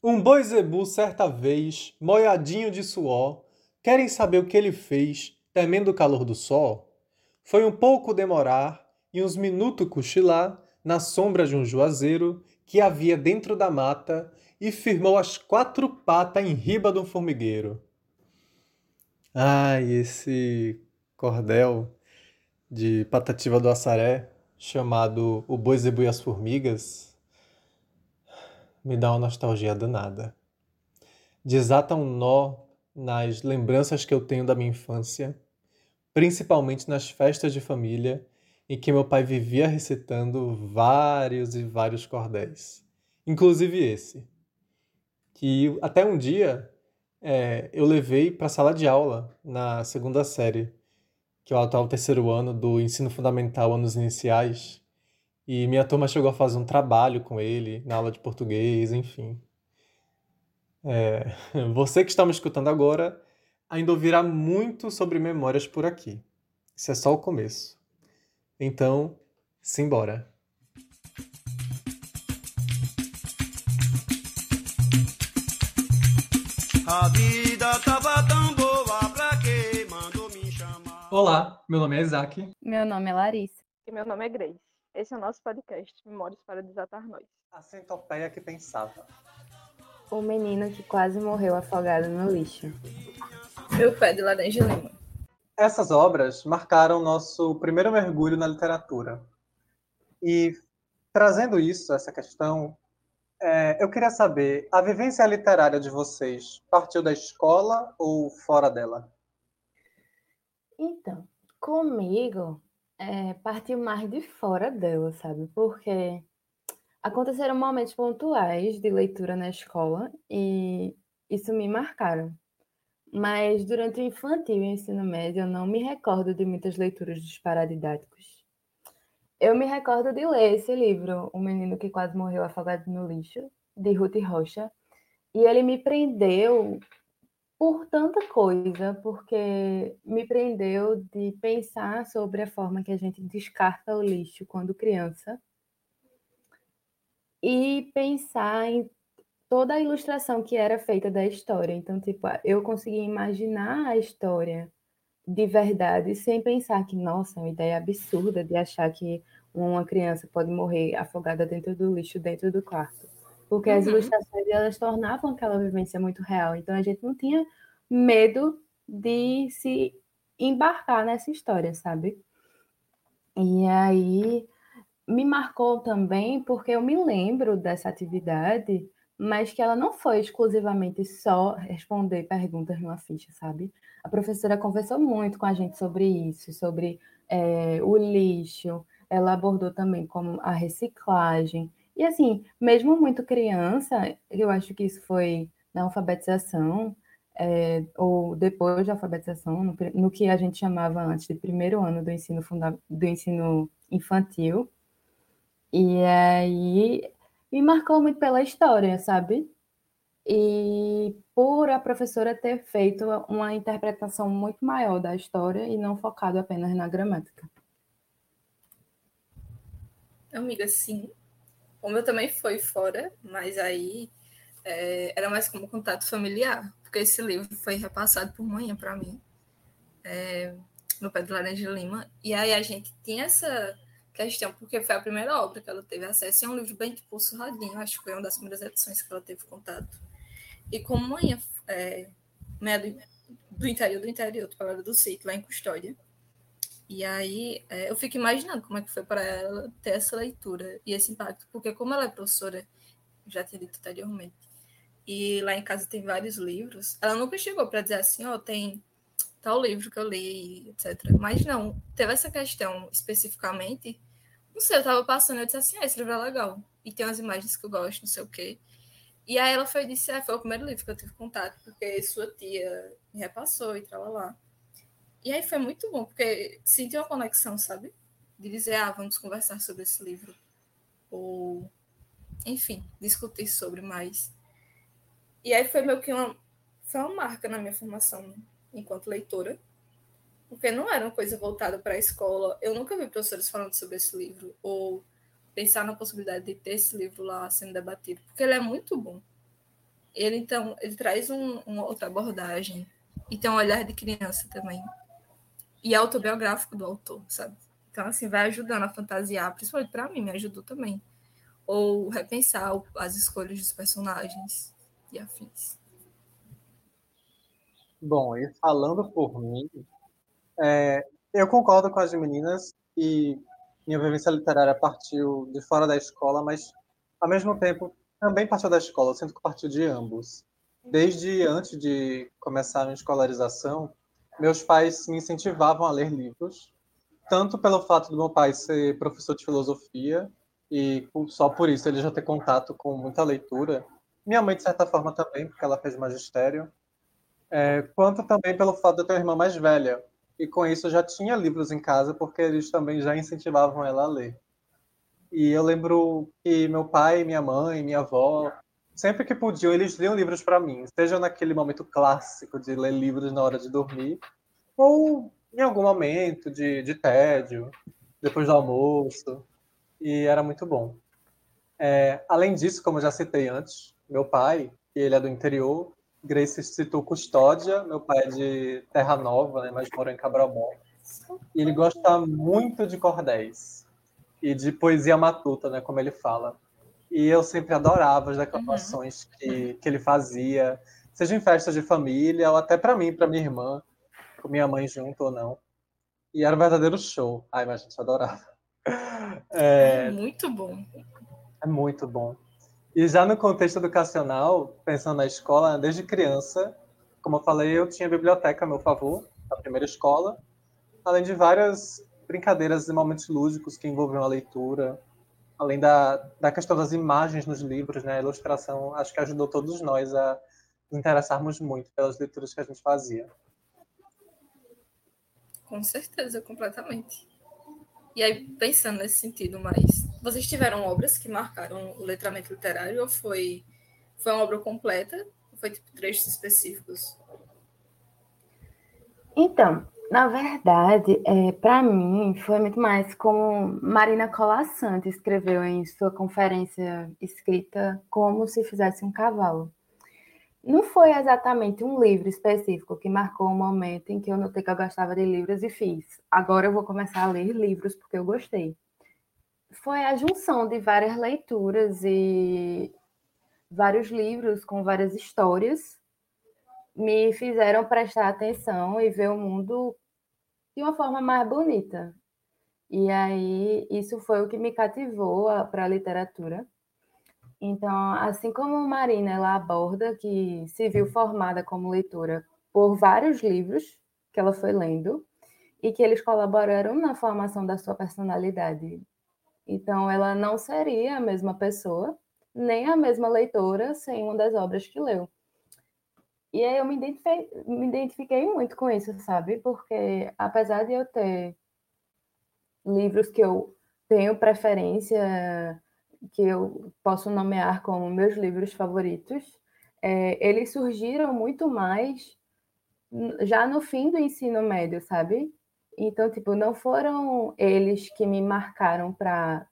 Um boi zebu, certa vez, molhadinho de suor, querem saber o que ele fez, temendo o calor do sol? Foi um pouco demorar e uns minutos cochilar na sombra de um juazeiro que havia dentro da mata e firmou as quatro patas em riba de um formigueiro. Ai, esse cordel de Patativa do Assaré, chamado O Boi Zebu e as Formigas, me dá uma nostalgia danada. Desata um nó nas lembranças que eu tenho da minha infância, principalmente nas festas de família em que meu pai vivia recitando vários e vários cordéis, inclusive esse, que até um dia é, eu levei para a sala de aula na segunda série, que é o atual terceiro ano do ensino fundamental, anos iniciais, e minha turma chegou a fazer um trabalho com ele na aula de português, enfim. É, você que está me escutando agora ainda ouvirá muito sobre memórias por aqui. Isso é só o começo. Então, simbora! A vida tava tão boa pra que mandou me chamar. Olá, meu nome é Isaac. Meu nome é Larissa. E meu nome é Grace. Esse é o nosso podcast, Memórias para Desatar Nós. A centopeia que pensava. O menino que quase morreu afogado no lixo. Meu pé de laranja lima. Essas obras marcaram nosso primeiro mergulho na literatura. E trazendo isso, essa questão, é, eu queria saber, a vivência literária de vocês partiu da escola ou fora dela? Então, comigo, é, partiu mais de fora dela, sabe? Porque aconteceram momentos pontuais de leitura na escola e isso me marcaram. Mas durante o infantil e o ensino médio, eu não me recordo de muitas leituras dos paradidáticos. Eu me recordo de ler esse livro, O Menino que Quase Morreu Afogado no Lixo, de Ruth Rocha, e ele me prendeu por tanta coisa, porque me prendeu de pensar sobre a forma que a gente descarta o lixo quando criança e pensar em toda a ilustração que era feita da história. Então, tipo, eu conseguia imaginar a história de verdade sem pensar que, nossa, é uma ideia absurda de achar que uma criança pode morrer afogada dentro do lixo dentro do quarto porque as uhum. ilustrações elas tornavam aquela vivência muito real. Então a gente não tinha medo de se embarcar nessa história, sabe? E aí me marcou também porque eu me lembro dessa atividade, mas que ela não foi exclusivamente só responder perguntas numa ficha, sabe? A professora conversou muito com a gente sobre isso, sobre é, o lixo, ela abordou também como a reciclagem. E assim, mesmo muito criança, eu acho que isso foi na alfabetização, é, ou depois da alfabetização, no, no, que a gente chamava antes de primeiro ano do ensino, funda, do ensino infantil. E aí me marcou muito pela história, sabe? E por a professora ter feito uma interpretação muito maior da história e não focado apenas na gramática. Amiga, sim, o meu também foi fora, mas aí é, era mais como contato familiar, porque esse livro foi repassado por manhã para mim, é, no Pé do Laranja Lima, e aí a gente tinha essa questão, porque foi a primeira obra que ela teve acesso, e é um livro bem tipo surradinho, acho que foi uma das primeiras edições que ela teve contato. E como manhã, é, do, do interior do interior, do do sítio, lá em Custódia, e aí é, eu fico imaginando como é que foi para ela ter essa leitura e esse impacto, porque como ela é professora, já tinha dito anteriormente, e lá em casa tem vários livros, ela nunca chegou para dizer assim, ó, oh, tem tal livro que eu li, etc. Mas não, teve essa questão especificamente, não sei, eu estava passando, eu disse assim, ah, esse livro é legal, e tem umas imagens que eu gosto, não sei o quê. E aí ela foi disse, ah, foi o primeiro livro que eu tive contato, porque sua tia me repassou e tal, lá. E aí foi muito bom, porque senti uma conexão, sabe? De dizer, ah, vamos conversar sobre esse livro. Ou, enfim, discutir sobre mais. E aí foi meio que uma, foi uma marca na minha formação enquanto leitora. Porque não era uma coisa voltada para a escola. Eu nunca vi professores falando sobre esse livro. Ou pensar na possibilidade de ter esse livro lá sendo debatido. Porque ele é muito bom. ele então ele traz um, uma outra abordagem e tem um olhar de criança também e autobiográfico do autor, sabe? Então assim vai ajudando a fantasiar, principalmente para mim me ajudou também ou repensar as escolhas dos personagens e afins. Bom, e falando por mim, é, eu concordo com as meninas e minha vivência literária partiu de fora da escola, mas ao mesmo tempo também partiu da escola, eu sinto que partiu de ambos. Desde antes de começar a escolarização, meus pais me incentivavam a ler livros, tanto pelo fato do meu pai ser professor de filosofia e só por isso ele já ter contato com muita leitura. Minha mãe, de certa forma, também, porque ela fez magistério. É, quanto também pelo fato de eu ter uma irmã mais velha. E com isso eu já tinha livros em casa, porque eles também já incentivavam ela a ler. E eu lembro que meu pai, minha mãe, minha avó, sempre que podiam, eles liam livros para mim, seja naquele momento clássico de ler livros na hora de dormir, ou em algum momento de, de tédio, depois do almoço e era muito bom. É, além disso, como já citei antes, meu pai, que ele é do interior, Grace citou Custódia, meu pai é de Terra Nova, né, mas mora em Cabral E ele gosta muito de cordéis e de poesia matuta, né, como ele fala. E eu sempre adorava as declamações uhum. que, que ele fazia, seja em festas de família ou até para mim, para minha irmã, com minha mãe junto ou não. E era um verdadeiro show. Ai, mas a gente adorava. É, é muito bom. É muito bom. E já no contexto educacional, pensando na escola, desde criança, como eu falei, eu tinha biblioteca a meu favor, na primeira escola, além de várias brincadeiras e momentos lúdicos que envolviam a leitura, além da, da questão das imagens nos livros, né? A ilustração, acho que ajudou todos nós a nos interessarmos muito pelas leituras que a gente fazia. Com certeza, completamente. E aí, pensando nesse sentido mais, vocês tiveram obras que marcaram o letramento literário ou foi, foi uma obra completa? Ou foi tipo trechos específicos? Então, na verdade, é, para mim, foi muito mais como Marina Colassante escreveu em sua conferência escrita Como se fizesse um cavalo. Não foi exatamente um livro específico que marcou o um momento em que eu notei que eu gostava de livros e fiz. Agora eu vou começar a ler livros porque eu gostei. Foi a junção de várias leituras e vários livros com várias histórias me fizeram prestar atenção e ver o mundo de uma forma mais bonita. E aí, isso foi o que me cativou para a literatura. Então, assim como Marina ela aborda que se viu formada como leitora por vários livros que ela foi lendo e que eles colaboraram na formação da sua personalidade. Então, ela não seria a mesma pessoa, nem a mesma leitora sem uma das obras que leu. E aí eu me identifiquei, me identifiquei muito com isso, sabe? Porque apesar de eu ter livros que eu tenho preferência que eu posso nomear como meus livros favoritos, é, eles surgiram muito mais já no fim do ensino médio, sabe? Então, tipo, não foram eles que me marcaram para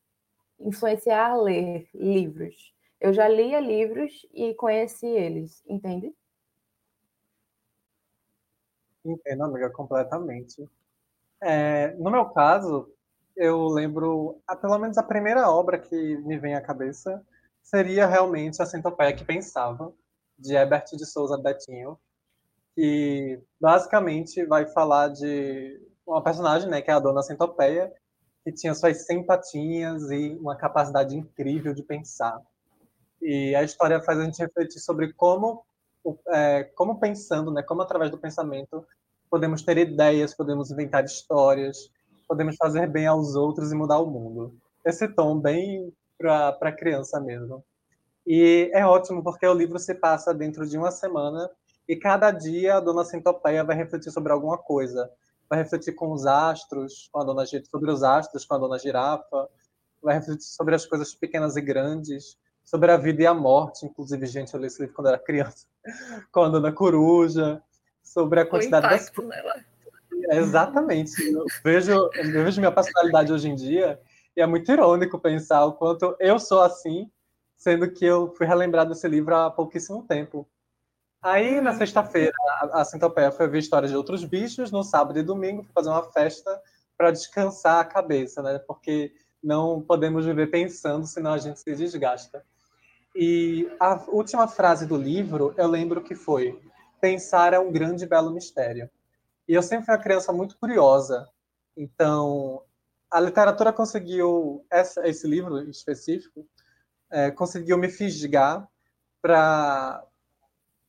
influenciar a ler livros. Eu já lia livros e conheci eles, entende? Entendo, amiga, completamente. É, no meu caso, eu lembro, a, pelo menos a primeira obra que me vem à cabeça seria realmente A Centopeia que Pensava, de Herbert de Souza Betinho, que basicamente vai falar de uma personagem, né, que é a Dona Centopeia, que tinha suas 100 patinhas e uma capacidade incrível de pensar. E a história faz a gente refletir sobre como, é, como pensando, né, como através do pensamento podemos ter ideias, podemos inventar histórias, podemos fazer bem aos outros e mudar o mundo. Esse tom bem para criança mesmo. E é ótimo porque o livro se passa dentro de uma semana e cada dia a dona Centopeia vai refletir sobre alguma coisa. Vai refletir com os astros, com a dona sobre os astros, com a dona girafa, vai refletir sobre as coisas pequenas e grandes, sobre a vida e a morte, inclusive, gente, eu li esse livro quando era criança, com a dona coruja, sobre a quantidade das nela. Exatamente. Eu vejo, eu vejo minha personalidade hoje em dia e é muito irônico pensar o quanto eu sou assim sendo que eu fui relembrar desse livro há pouquíssimo tempo. Aí, na sexta-feira, a, a Centopeia foi ver histórias de outros bichos, no sábado e domingo, fui fazer uma festa para descansar a cabeça, né? Porque não podemos viver pensando, senão a gente se desgasta. E a última frase do livro, eu lembro que foi: Pensar é um grande e belo mistério. E eu sempre fui uma criança muito curiosa. Então, a literatura conseguiu, essa, esse livro específico, é, conseguiu me fisgar para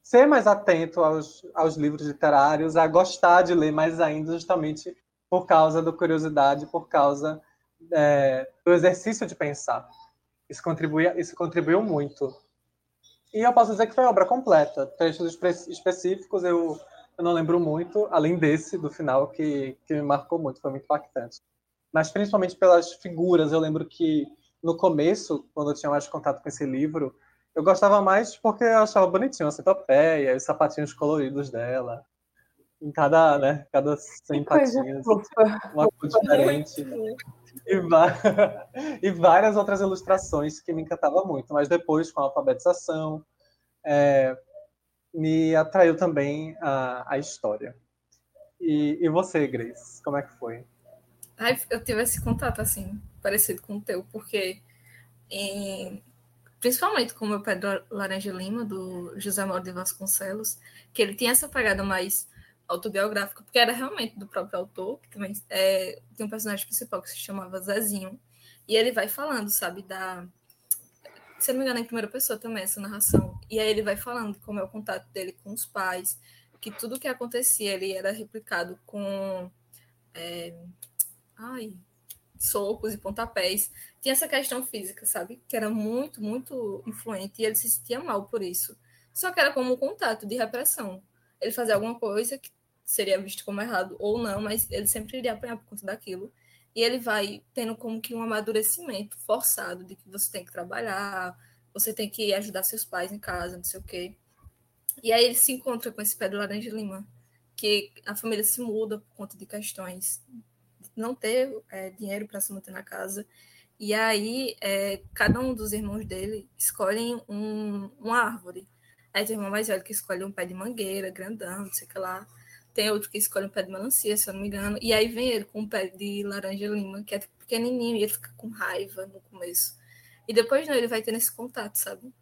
ser mais atento aos, aos livros literários, a gostar de ler mais ainda, justamente por causa da curiosidade, por causa é, do exercício de pensar. Isso, isso contribuiu muito. E eu posso dizer que foi obra completa. Textos específicos eu, eu não lembro muito, além desse, do final, que, que me marcou muito, foi muito impactante. Mas principalmente pelas figuras, eu lembro que no começo, quando eu tinha mais contato com esse livro, eu gostava mais porque eu achava bonitinho a centopeia, os sapatinhos coloridos dela. Em cada, né, cada 100 patinhas, uma cor diferente. E, e, várias outras ilustrações que me encantavam muito. Mas depois, com a alfabetização, é, me atraiu também a, a história. E, e você, Grace, como é que foi? eu tive esse contato, assim, parecido com o teu, porque em, principalmente com o meu pé do Laranja Lima, do José Mauro de Vasconcelos, que ele tinha essa pegada mais autobiográfica, porque era realmente do próprio autor, que também é, tem um personagem principal que se chamava Zezinho, e ele vai falando, sabe, da... Se não me engano, é em primeira pessoa também, essa narração. E aí ele vai falando como é o contato dele com os pais, que tudo que acontecia ele era replicado com... É, ai, socos e pontapés. Tinha essa questão física, sabe? Que era muito, muito influente e ele se sentia mal por isso. Só que era como um contato de repressão. Ele fazia alguma coisa que seria visto como errado ou não, mas ele sempre iria apanhar por conta daquilo. E ele vai tendo como que um amadurecimento forçado de que você tem que trabalhar, você tem que ajudar seus pais em casa, não sei o quê. E aí ele se encontra com esse pé do Laranja Lima, que a família se muda por conta de questões não ter é, dinheiro para se manter na casa. E aí, é, cada um dos irmãos dele escolhem um, uma árvore. Aí tem o irmão mais velho que escolhe um pé de mangueira, grandão, não sei o que lá. Tem outro que escolhe um pé de melancia, se eu não me engano. E aí vem ele com um pé de laranja lima, que é tipo pequenininho, e ele fica com raiva no começo. E depois não, ele vai tendo esse contato, sabe?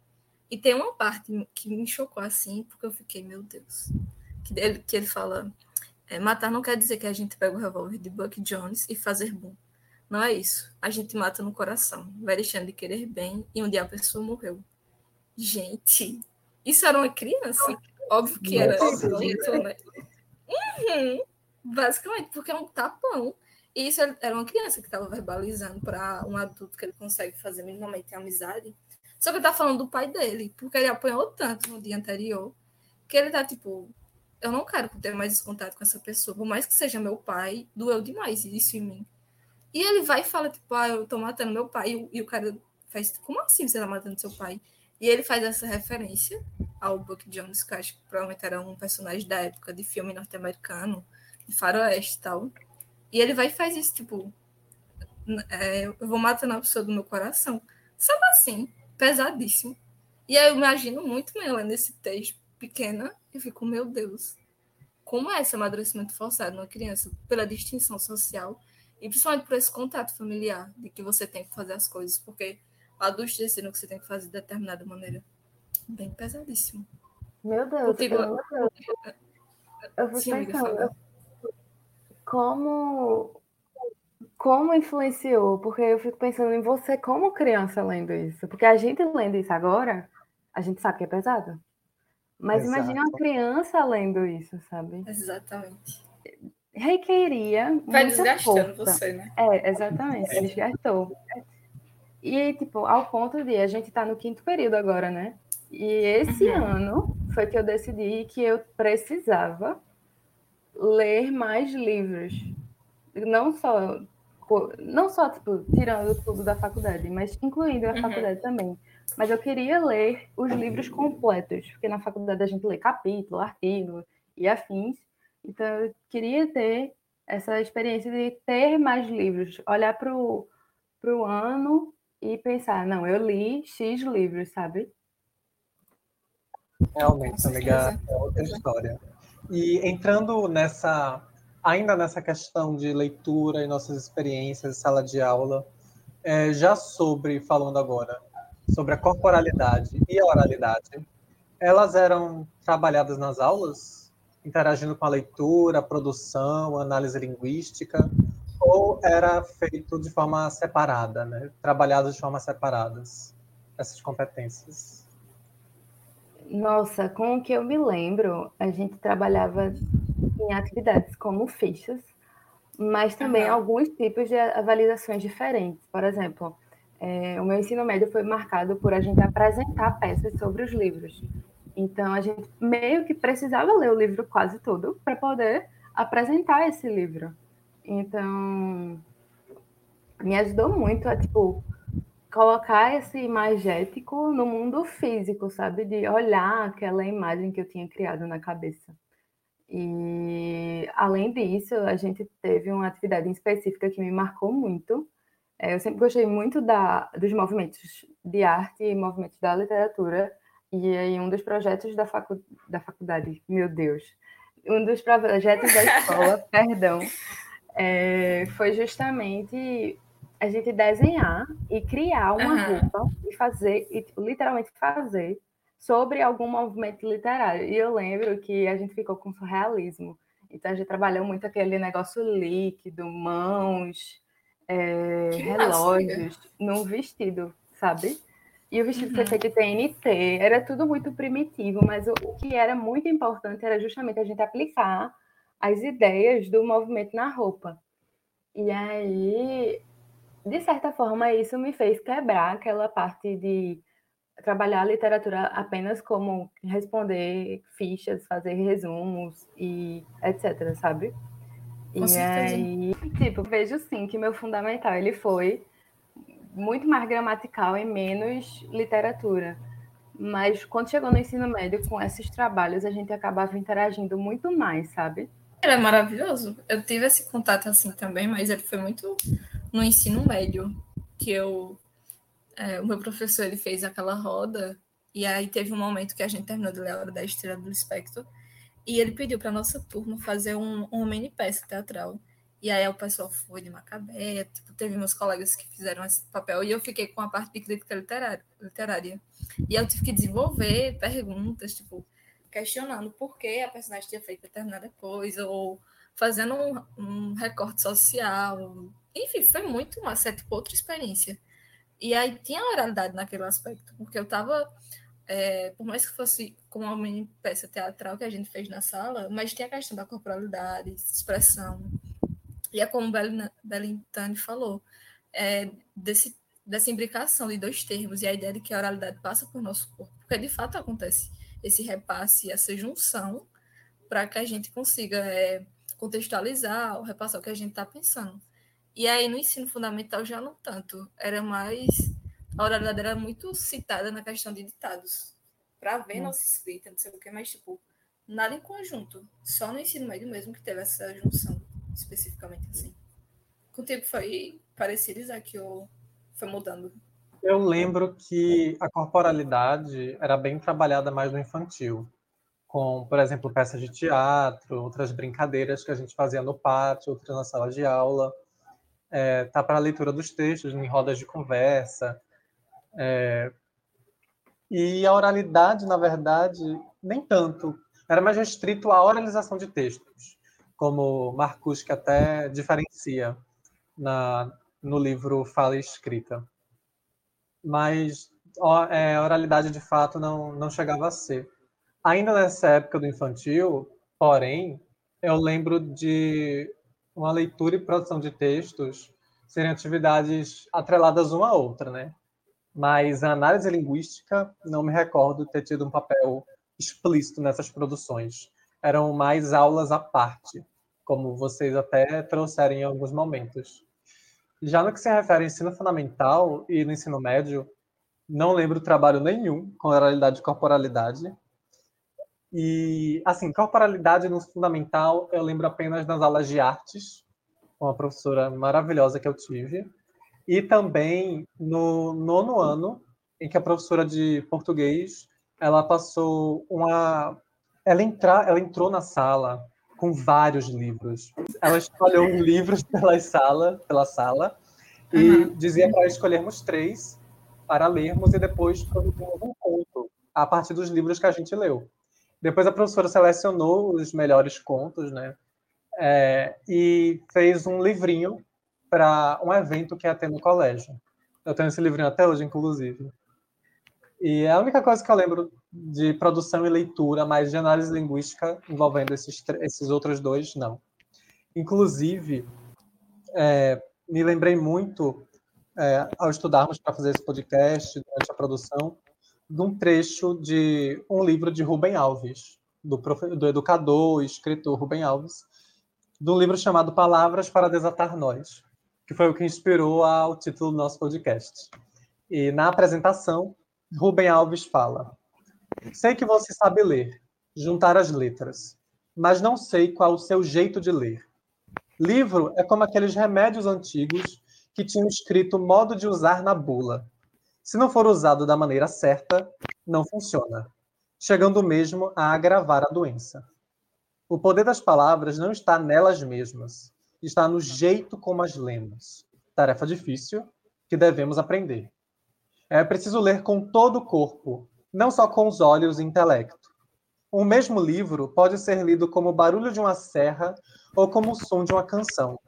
E tem uma parte que me chocou assim, porque eu fiquei, meu Deus. Que ele, que ele fala: é, matar não quer dizer que a gente pega o revólver de Buck Jones e fazer boom. Não é isso. A gente mata no coração, vai deixando de querer bem e um dia a pessoa morreu. Gente, isso era uma criança? Óbvio que era adulto, né? Uhum, basicamente, porque é um tapão. E isso era uma criança que estava verbalizando para um adulto que ele consegue fazer minimamente amizade. Só que ele tá falando do pai dele, porque ele apanhou tanto no dia anterior, que ele tá tipo, eu não quero ter mais esse contato com essa pessoa, por mais que seja meu pai, doeu demais isso em mim. E ele vai e fala, tipo, ah, eu tô matando meu pai, e o cara faz, como assim você tá matando seu pai? E ele faz essa referência ao Buck Jones, que acho que provavelmente era um personagem da época de filme norte-americano, de faroeste e tal. E ele vai e faz isso, tipo, é, eu vou matando a pessoa do meu coração. Sabe assim, pesadíssimo. E aí eu imagino muito melhor nesse texto pequena e fico, meu Deus, como é esse amadurecimento forçado numa criança pela distinção social e principalmente por esse contato familiar de que você tem que fazer as coisas, porque adultos decidem que você tem que fazer de determinada maneira. Bem pesadíssimo. Meu Deus, eu, eu, eu vou Sim, pensando, como como influenciou? Porque eu fico pensando em você como criança lendo isso. Porque a gente lendo isso agora, a gente sabe que é pesado. Mas Exato. imagine uma criança lendo isso, sabe? Exatamente. Requeria. Vai desgastando força. você, né? É, exatamente, é. desgastou. E, tipo, ao ponto de a gente tá no quinto período agora, né? E esse uhum. ano foi que eu decidi que eu precisava ler mais livros. Não só, não só tipo, tirando tudo da faculdade, mas incluindo a uhum. faculdade também. Mas eu queria ler os livros completos, porque na faculdade a gente lê capítulo, artigo e afins. Então eu queria ter essa experiência de ter mais livros, olhar para o ano e pensar, não, eu li X livros, sabe? Realmente, amiga, é outra história. E entrando nessa, ainda nessa questão de leitura e nossas experiências, sala de aula, é, já sobre, falando agora, sobre a corporalidade e a oralidade, elas eram trabalhadas nas aulas, interagindo com a leitura, a produção, análise linguística, ou era feito de forma separada, né? trabalhadas de forma separadas, essas competências? Nossa, com o que eu me lembro, a gente trabalhava em atividades como fichas, mas também uhum. alguns tipos de avaliações diferentes. Por exemplo, é, o meu ensino médio foi marcado por a gente apresentar peças sobre os livros. Então, a gente meio que precisava ler o livro quase todo para poder apresentar esse livro. Então, me ajudou muito a, tipo, colocar esse imagético no mundo físico, sabe? De olhar aquela imagem que eu tinha criado na cabeça. E, além disso, a gente teve uma atividade específica que me marcou muito. É, eu sempre gostei muito da, dos movimentos de arte e movimentos da literatura. E aí, um dos projetos da, facu, da faculdade, meu Deus, um dos projetos da escola, perdão, é, foi justamente a gente desenhar e criar uma uhum. roupa e fazer, e tipo, literalmente fazer sobre algum movimento literário. E eu lembro que a gente ficou com surrealismo. Então a gente trabalhou muito aquele negócio líquido, mãos, é, relógios, num vestido, sabe? E o vestido uhum. foi feito TNT, era tudo muito primitivo, mas o, o que era muito importante era justamente a gente aplicar as ideias do movimento na roupa. E aí, de certa forma, isso me fez quebrar aquela parte de trabalhar a literatura apenas como responder fichas, fazer resumos e etc, sabe? Com e certeza. aí, tipo, vejo sim que meu fundamental ele foi muito mais gramatical e menos literatura. Mas quando chegou no ensino médio, com esses trabalhos, a gente acabava interagindo muito mais, sabe? Ele é maravilhoso. Eu tive esse contato assim também, mas ele foi muito no ensino médio que eu é, o meu professor ele fez aquela roda e aí teve um momento que a gente terminou de ler a hora da Estrela do Espectro e ele pediu para nossa turma fazer um, uma mini peça teatral. E aí o pessoal foi de Macabé, tipo, teve meus colegas que fizeram esse papel e eu fiquei com a parte de crítica literária. literária. E eu tive que desenvolver perguntas, tipo, questionando por que a personagem tinha feito determinada coisa, ou fazendo um, um recorte social. Enfim, foi muito uma certa tipo, outra experiência. E aí tinha oralidade naquele aspecto, porque eu estava, é, por mais que fosse com uma mini peça teatral que a gente fez na sala, mas tinha a questão da corporalidade, expressão. E é como Belintani falou, é, desse, dessa imbricação de dois termos e a ideia de que a oralidade passa por nosso corpo, porque de fato acontece esse repasse, essa junção, para que a gente consiga é, contextualizar ou repassar o que a gente está pensando. E aí no ensino fundamental já não tanto, era mais. A oralidade era muito citada na questão de ditados, para ver hum. nossa escrita, não sei o que, mas tipo, nada em conjunto, só no ensino médio mesmo que teve essa junção, especificamente assim. Com o tempo foi parecido, Isaac, ou foi mudando? Eu lembro que a corporalidade era bem trabalhada mais no infantil, com, por exemplo, peças de teatro, outras brincadeiras que a gente fazia no pátio, outras na sala de aula. É, tá para a leitura dos textos, em rodas de conversa. É, e a oralidade, na verdade, nem tanto. Era mais restrito à oralização de textos, como Marcus que até diferencia na, no livro Fala e Escrita mas é, oralidade de fato não, não chegava a ser. Ainda nessa época do infantil, porém, eu lembro de uma leitura e produção de textos serem atividades atreladas uma à outra, né? Mas a análise linguística não me recordo ter tido um papel explícito nessas produções. Eram mais aulas à parte, como vocês até trouxeram em alguns momentos. Já no que se refere ao ensino fundamental e no ensino médio, não lembro trabalho nenhum com oralidade e corporalidade. E, assim, corporalidade no fundamental, eu lembro apenas das aulas de artes, com uma professora maravilhosa que eu tive. e também no nono ano, em que a professora de português ela passou uma. Ela, entra... ela entrou na sala com vários livros. Ela escolheu livros pela sala, pela sala e uhum. dizia para escolhermos três para lermos e depois produzirmos um conto a partir dos livros que a gente leu. Depois a professora selecionou os melhores contos, né? É, e fez um livrinho para um evento que ia ter no colégio. Eu tenho esse livrinho até hoje, inclusive. E é a única coisa que eu lembro de produção e leitura, mas de análise linguística envolvendo esses, esses outros dois, não. Inclusive, é, me lembrei muito, é, ao estudarmos para fazer esse podcast, durante a produção, de um trecho de um livro de Rubem Alves, do, do educador e escritor Rubem Alves, de um livro chamado Palavras para Desatar Nós, que foi o que inspirou ao título do nosso podcast. E na apresentação, Rubem Alves fala: Sei que você sabe ler, juntar as letras, mas não sei qual o seu jeito de ler. Livro é como aqueles remédios antigos que tinham escrito modo de usar na bula. Se não for usado da maneira certa, não funciona, chegando mesmo a agravar a doença. O poder das palavras não está nelas mesmas, está no jeito como as lemos. Tarefa difícil que devemos aprender. É preciso ler com todo o corpo, não só com os olhos e intelecto. Um mesmo livro pode ser lido como o barulho de uma serra ou como o som de uma canção.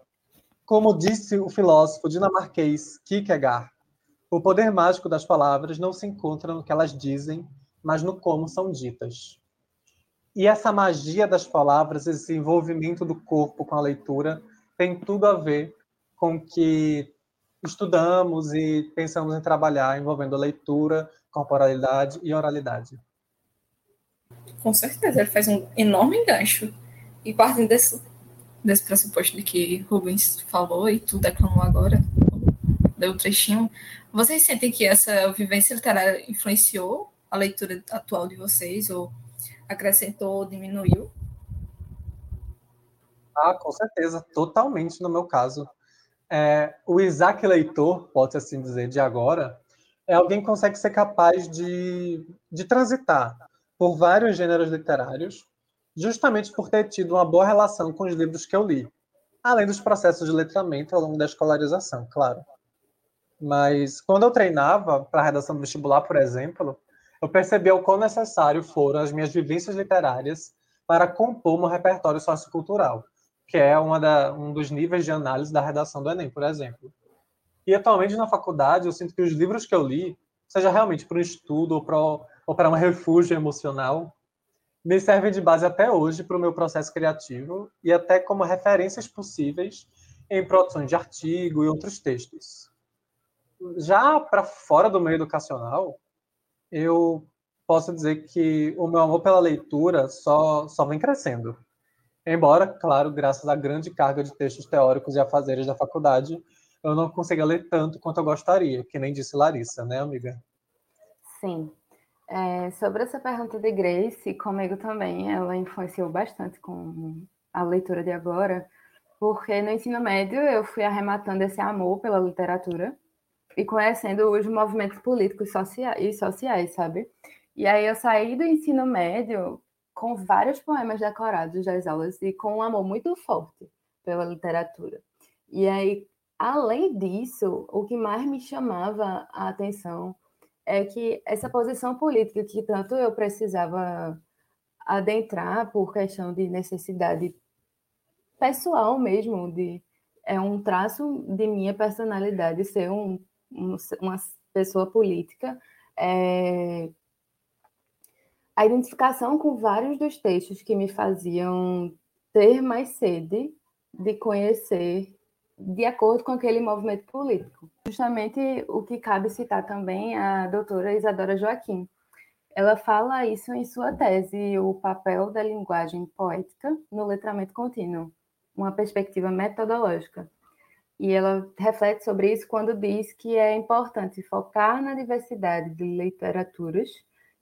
Como disse o filósofo dinamarquês Kierkegaard, o poder mágico das palavras não se encontra no que elas dizem, mas no como são ditas. E essa magia das palavras, esse envolvimento do corpo com a leitura, tem tudo a ver com o que estudamos e pensamos em trabalhar envolvendo leitura, corporalidade e oralidade. Com certeza, ele faz um enorme gancho. E partindo desse, desse pressuposto de que Rubens falou e tu declamou agora, deu um trechinho, vocês sentem que essa vivência literária influenciou a leitura atual de vocês, ou acrescentou ou diminuiu? Ah, com certeza, totalmente no meu caso. É, o Isaac Leitor, pode assim dizer, de agora, é alguém que consegue ser capaz de, de transitar por vários gêneros literários, justamente por ter tido uma boa relação com os livros que eu li, além dos processos de letramento ao longo da escolarização, claro. Mas quando eu treinava para a redação do vestibular, por exemplo, eu percebi o quão necessário foram as minhas vivências literárias para compor meu repertório sociocultural que é da, um dos níveis de análise da redação do Enem, por exemplo. E atualmente na faculdade eu sinto que os livros que eu li, seja realmente para um estudo ou para, ou para um refúgio emocional, me servem de base até hoje para o meu processo criativo e até como referências possíveis em produções de artigo e outros textos. Já para fora do meio educacional, eu posso dizer que o meu amor pela leitura só, só vem crescendo. Embora, claro, graças à grande carga de textos teóricos e afazeres da faculdade, eu não consiga ler tanto quanto eu gostaria, que nem disse Larissa, né, amiga? Sim. É, sobre essa pergunta de Grace, comigo também, ela influenciou bastante com a leitura de agora, porque no ensino médio eu fui arrematando esse amor pela literatura e conhecendo os movimentos políticos e sociais, sabe? E aí eu saí do ensino médio com vários poemas decorados das aulas e com um amor muito forte pela literatura. E aí, além disso, o que mais me chamava a atenção é que essa posição política que tanto eu precisava adentrar por questão de necessidade pessoal mesmo, de é um traço de minha personalidade ser um, uma pessoa política, é, a identificação com vários dos textos que me faziam ter mais sede de conhecer de acordo com aquele movimento político. Justamente o que cabe citar também a doutora Isadora Joaquim. Ela fala isso em sua tese, o papel da linguagem poética no letramento contínuo, uma perspectiva metodológica. E ela reflete sobre isso quando diz que é importante focar na diversidade de literaturas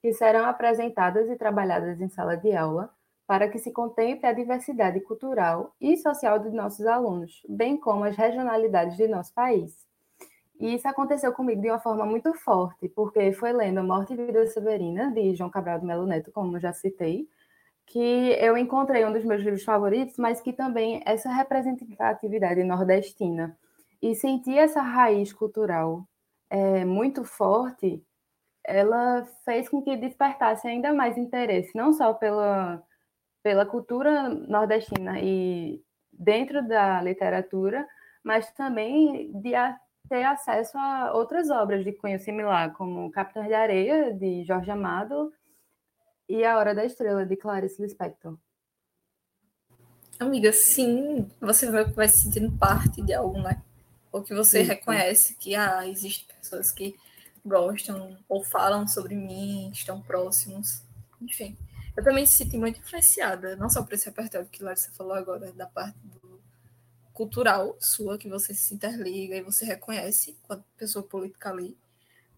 que serão apresentadas e trabalhadas em sala de aula para que se contemple a diversidade cultural e social de nossos alunos, bem como as regionalidades de nosso país. E isso aconteceu comigo de uma forma muito forte, porque foi lendo Morte e Vida Severina, de João Cabral do Melo Neto, como já citei, que eu encontrei um dos meus livros favoritos, mas que também essa representatividade nordestina. E sentir essa raiz cultural é, muito forte, ela fez com que despertasse ainda mais interesse, não só pela, pela cultura nordestina e dentro da literatura, mas também de a, ter acesso a outras obras de cunho similar, como Capitães de Areia, de Jorge Amado, e A Hora da Estrela, de Clarice Lispector. Amiga, sim, você vai se sentindo parte de algo, né? Ou que você Isso. reconhece que ah, existem pessoas que gostam ou falam sobre mim, estão próximos. Enfim, eu também me senti muito influenciada, não só por esse repertório que Larissa falou agora, da parte do cultural sua, que você se interliga e você reconhece quando pessoa política ali,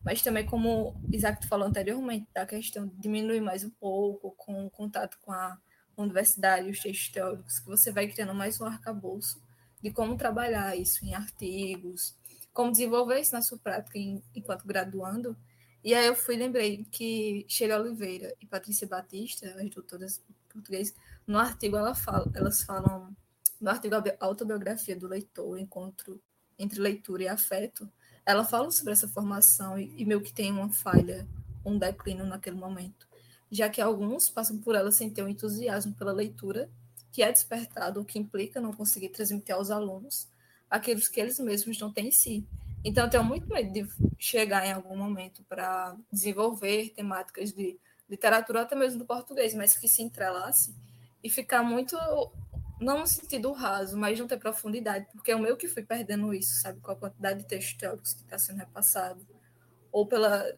mas também como Isaac falou anteriormente, da questão de diminuir mais um pouco com o contato com a universidade, os textos teóricos, que você vai criando mais um arcabouço de como trabalhar isso em artigos, como desenvolver isso na sua prática em, enquanto graduando. E aí eu fui lembrei que Sheila Oliveira e Patrícia Batista, as doutoras portuguesas, no artigo ela fala, elas falam, no artigo Autobiografia do Leitor, Encontro entre Leitura e Afeto, ela fala sobre essa formação e, e meio que tem uma falha, um declínio naquele momento, já que alguns passam por ela sem ter um entusiasmo pela leitura, que é despertado, o que implica não conseguir transmitir aos alunos aqueles que eles mesmos não têm em si. Então, eu tenho muito medo de chegar em algum momento para desenvolver temáticas de literatura, até mesmo do português, mas que se entrelace e ficar muito não no sentido raso, mas não ter profundidade, porque eu meio que fui perdendo isso, sabe, com a quantidade de textos teóricos que está sendo repassado, ou pela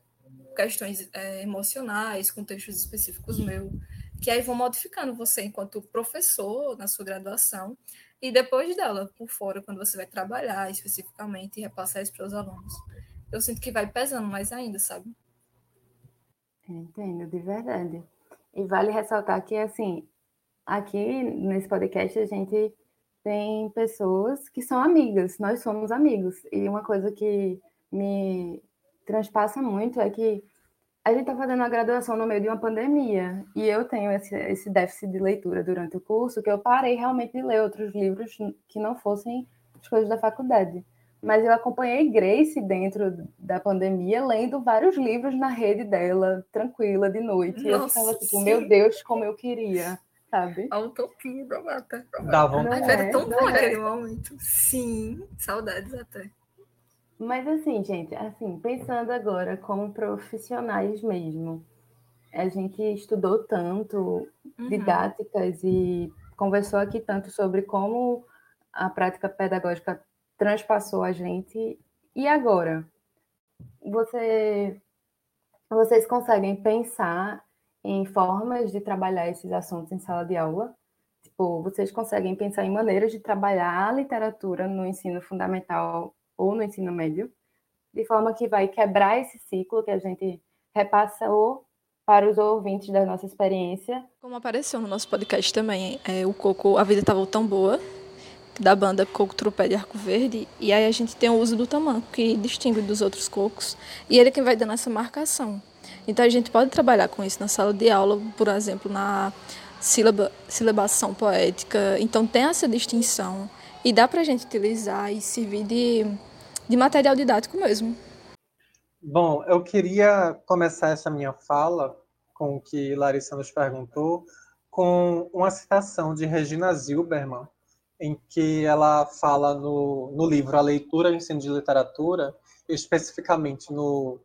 questões é, emocionais, com textos específicos meus, que aí vão modificando você enquanto professor na sua graduação, e depois dela, por fora, quando você vai trabalhar especificamente e repassar isso para os alunos. Eu sinto que vai pesando mais ainda, sabe? Entendo, de verdade. E vale ressaltar que, assim, aqui nesse podcast a gente tem pessoas que são amigas, nós somos amigos. E uma coisa que me transpassa muito é que a gente está fazendo a graduação no meio de uma pandemia e eu tenho esse, esse déficit de leitura durante o curso que eu parei realmente de ler outros livros que não fossem as coisas da faculdade. Mas eu acompanhei Grace dentro da pandemia, lendo vários livros na rede dela, tranquila, de noite. Nossa, e eu ficava tipo, sim. meu Deus, como eu queria sabe? A utopia da mata. Dá vontade. Mas era tão bom aquele momento. Sim, saudades até. Mas assim, gente, assim, pensando agora como profissionais mesmo, a gente estudou tanto uhum. didáticas e conversou aqui tanto sobre como a prática pedagógica transpassou a gente. E agora? Você, vocês conseguem pensar em formas de trabalhar esses assuntos em sala de aula. Tipo, vocês conseguem pensar em maneiras de trabalhar a literatura no ensino fundamental ou no ensino médio, de forma que vai quebrar esse ciclo que a gente repassou para os ouvintes da nossa experiência. Como apareceu no nosso podcast também, é, o Coco, a vida estava tão boa, da banda Coco Trupé de Arco Verde, e aí a gente tem o uso do tamanco, que distingue dos outros cocos, e ele é quem vai dando essa marcação. Então a gente pode trabalhar com isso na sala de aula, por exemplo, na sílaba, silabação poética. Então tem essa distinção e dá para a gente utilizar e servir de, de material didático mesmo. Bom, eu queria começar essa minha fala com o que Larissa nos perguntou, com uma citação de Regina Zilberman, em que ela fala no, no livro A Leitura e o Ensino de Literatura, especificamente no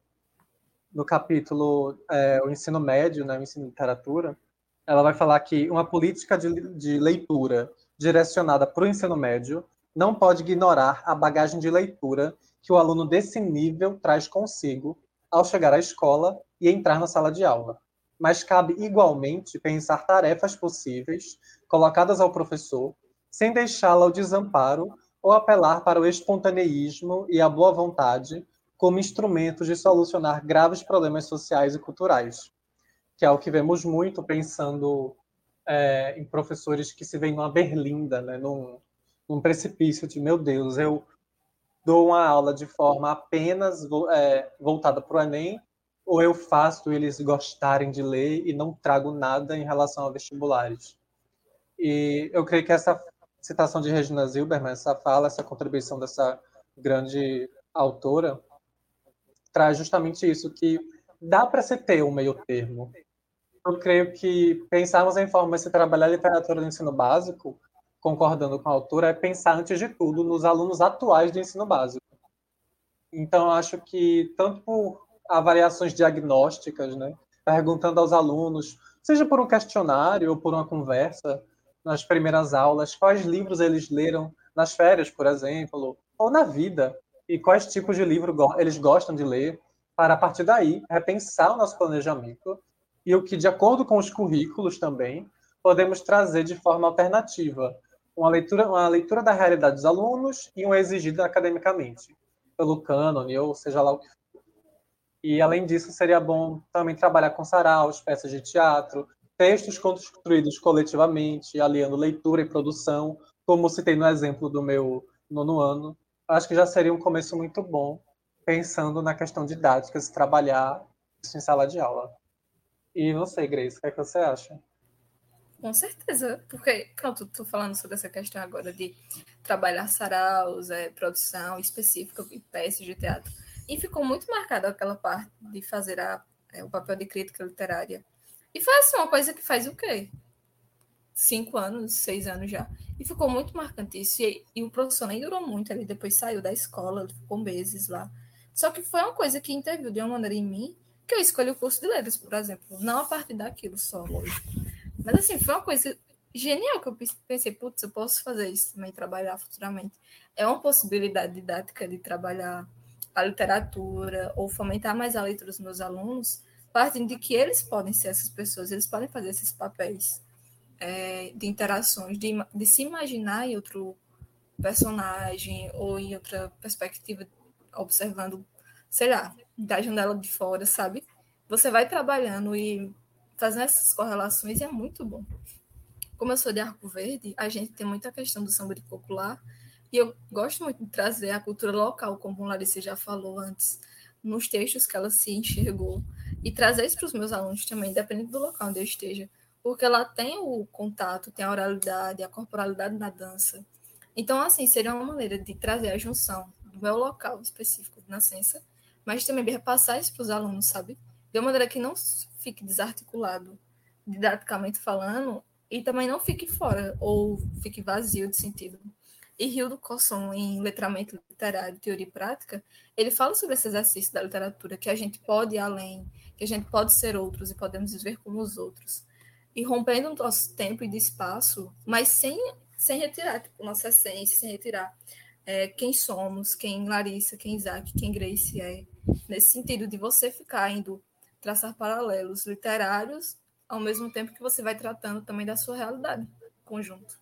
no capítulo é, o ensino médio, né, o ensino de literatura, ela vai falar que uma política de, de leitura direcionada para o ensino médio não pode ignorar a bagagem de leitura que o aluno desse nível traz consigo ao chegar à escola e entrar na sala de aula. Mas cabe igualmente pensar tarefas possíveis colocadas ao professor, sem deixá-lo ao desamparo ou apelar para o espontaneísmo e a boa vontade como instrumentos de solucionar graves problemas sociais e culturais, que é o que vemos muito pensando é, em professores que se veem numa berlinda, né, num, num precipício de, meu Deus, eu dou uma aula de forma apenas é, voltada para o Enem, ou eu faço eles gostarem de ler e não trago nada em relação a vestibulares. E eu creio que essa citação de Regina Zilberman, essa fala, essa contribuição dessa grande autora, traz justamente isso, que dá para se ter um meio termo. Eu creio que pensarmos em forma de trabalhar literatura no ensino básico, concordando com a autora, é pensar, antes de tudo, nos alunos atuais do ensino básico. Então, acho que, tanto por avaliações diagnósticas, né, perguntando aos alunos, seja por um questionário ou por uma conversa, nas primeiras aulas, quais livros eles leram nas férias, por exemplo, ou na vida, e quais tipos de livro eles gostam de ler, para a partir daí repensar o nosso planejamento e o que, de acordo com os currículos também, podemos trazer de forma alternativa, uma leitura, uma leitura da realidade dos alunos e uma exigida academicamente, pelo cânone, ou seja lá o que for. E, além disso, seria bom também trabalhar com saraus, peças de teatro, textos construídos coletivamente, aliando leitura e produção, como citei no exemplo do meu nono ano, acho que já seria um começo muito bom, pensando na questão didática, se trabalhar isso em sala de aula. E você, Grace, o que, é que você acha? Com certeza, porque, pronto, estou falando sobre essa questão agora de trabalhar saraus, é, produção específica peças de teatro. E ficou muito marcada aquela parte de fazer a, é, o papel de crítica literária e foi assim, uma coisa que faz o quê? Cinco anos, seis anos já. E ficou muito marcante isso. E, e o professor nem durou muito, ele depois saiu da escola, ficou meses lá. Só que foi uma coisa que interviu de uma maneira em mim, que eu escolhi o curso de letras, por exemplo. Não a partir daquilo só. Mas assim, foi uma coisa genial que eu pensei, putz, eu posso fazer isso também, trabalhar futuramente. É uma possibilidade didática de trabalhar a literatura ou fomentar mais a leitura dos meus alunos, partindo de que eles podem ser essas pessoas, eles podem fazer esses papéis é, de interações, de, de se imaginar em outro personagem ou em outra perspectiva, observando, sei lá, da janela de fora, sabe? Você vai trabalhando e fazendo essas correlações e é muito bom. Como eu sou de Arco Verde, a gente tem muita questão do samba de popular e eu gosto muito de trazer a cultura local, como Larissa já falou antes, nos textos que ela se enxergou e trazer isso para os meus alunos também, dependendo do local onde eu esteja, porque ela tem o contato, tem a oralidade, a corporalidade na dança. Então, assim, seria uma maneira de trazer a junção do meu local específico de nascença, mas também repassar isso para os alunos, sabe? De uma maneira que não fique desarticulado, didaticamente falando, e também não fique fora ou fique vazio de sentido. E Rio do Cosson, em Letramento Literário, Teoria e Prática, ele fala sobre esse exercício da literatura, que a gente pode ir além, que a gente pode ser outros e podemos viver como os outros. E rompendo o nosso tempo e de espaço, mas sem, sem retirar tipo, nossa essência, sem retirar é, quem somos, quem Larissa, quem Isaac, quem Grace é. Nesse sentido de você ficar indo traçar paralelos literários, ao mesmo tempo que você vai tratando também da sua realidade conjunto.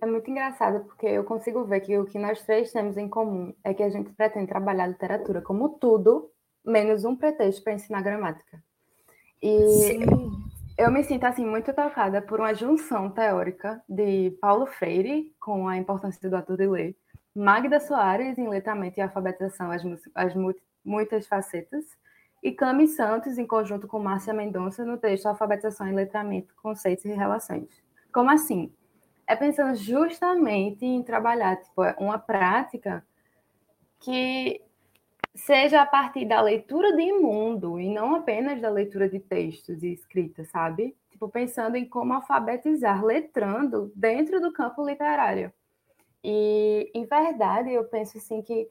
É muito engraçado porque eu consigo ver que o que nós três temos em comum é que a gente pretende trabalhar literatura como tudo menos um pretexto para ensinar gramática. E Sim. Eu me sinto assim muito tocada por uma junção teórica de Paulo Freire com a importância do ator de ler, Magda Soares em letramento e alfabetização as, as muitas facetas e Cami Santos em conjunto com Márcia Mendonça no texto Alfabetização e Letramento, Conceitos e Relações. Como assim? É pensando justamente em trabalhar tipo, uma prática que seja a partir da leitura de mundo e não apenas da leitura de textos e escrita, sabe? Tipo, pensando em como alfabetizar, letrando dentro do campo literário. E, em verdade, eu penso assim que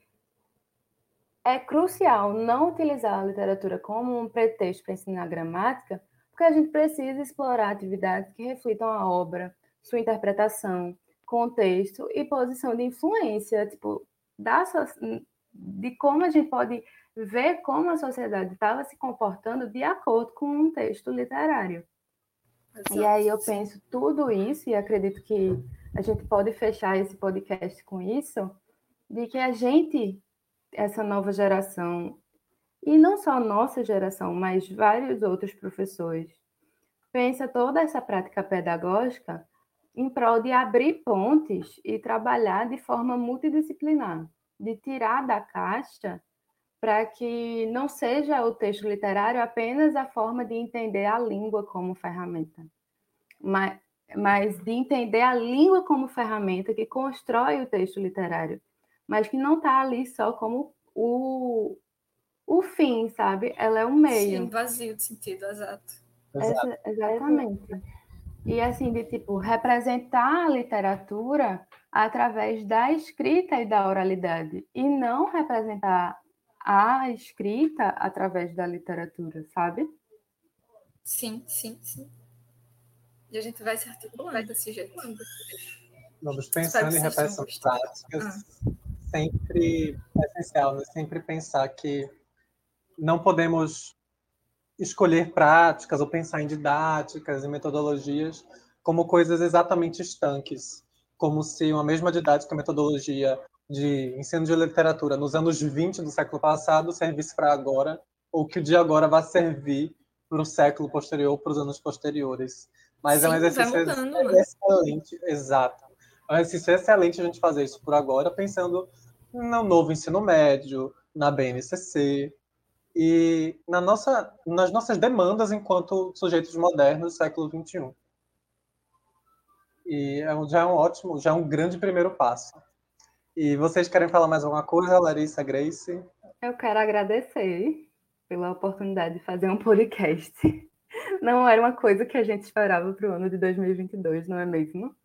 é crucial não utilizar a literatura como um pretexto para ensinar gramática, porque a gente precisa explorar atividades que reflitam a obra, sua interpretação, contexto e posição de influência, tipo, da, de como a gente pode ver como a sociedade estava se comportando de acordo com um texto literário. Exato. E aí eu penso tudo isso, e acredito que a gente pode fechar esse podcast com isso, de que a gente, essa nova geração, e não só nossa geração, mas vários outros professores, pensa toda essa prática pedagógica em prol de abrir pontes e trabalhar de forma multidisciplinar, de tirar da caixa para que não seja o texto literário apenas a forma de entender a língua como ferramenta, mas, mas de entender a língua como ferramenta que constrói o texto literário, mas que não está ali só como o, o fim, sabe? Ela é um meio. Sim, vazio de sentido, exato. Essa, exatamente. E assim, de tipo, representar a literatura através da escrita e da oralidade, e não representar a escrita através da literatura, sabe? Sim, sim, sim. E a gente vai se articulando desse jeito. Vamos pensando em repressões práticas, ah. sempre é essencial, né? sempre pensar que não podemos escolher práticas ou pensar em didáticas e metodologias como coisas exatamente estanques, como se uma mesma didática metodologia de ensino de literatura nos anos 20 do século passado servisse para agora, ou que o de agora vai servir para o século posterior, para os anos posteriores. Mas Sim, é um exercício mudando, né? excelente, né? exato. É um exercício excelente a gente fazer isso por agora, pensando no novo ensino médio, na BNCC, e na nossa, nas nossas demandas enquanto sujeitos modernos do século XXI. E é já é um ótimo, já é um grande primeiro passo. E vocês querem falar mais alguma coisa, Larissa, Grace? Eu quero agradecer pela oportunidade de fazer um podcast. Não era uma coisa que a gente esperava para o ano de 2022, não é mesmo?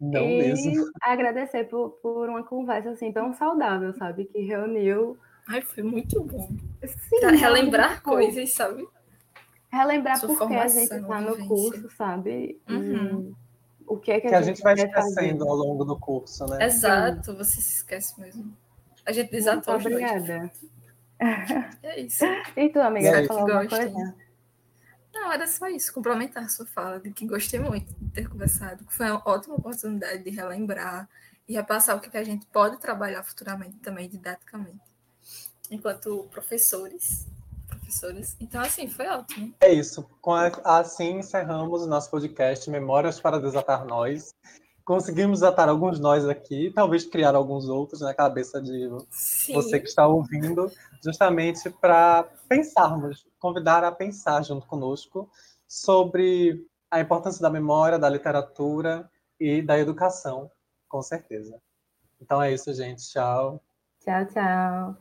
Não e mesmo. agradecer por, por uma conversa assim tão saudável, sabe? Que reuniu Ai, foi muito bom. Sim, pra relembrar coisas, sabe? Relembrar Sua porque a gente está no curso, sabe? Uhum. O que é que, que a, gente, vai esquecendo ao longo do curso, né? Exato, Sim. você se esquece mesmo. A gente desatou Muito obrigada. É isso. E tu, amiga, vai falar alguma coisa? Não, era só isso, complementar a sua fala, de que gostei muito de ter conversado, que foi uma ótima oportunidade de relembrar e repassar o que a gente pode trabalhar futuramente também, didaticamente enquanto professores. Professores. Então, assim, foi ótimo. É isso. Assim encerramos o nosso podcast Memórias para Desatar Nós. Conseguimos desatar alguns nós aqui, talvez criar alguns outros na cabeça de Sim. você que está ouvindo, justamente para pensarmos, convidar a pensar junto conosco sobre a importância da memória, da literatura e da educação, com certeza. Então é isso, gente. Tchau. Tchau, tchau.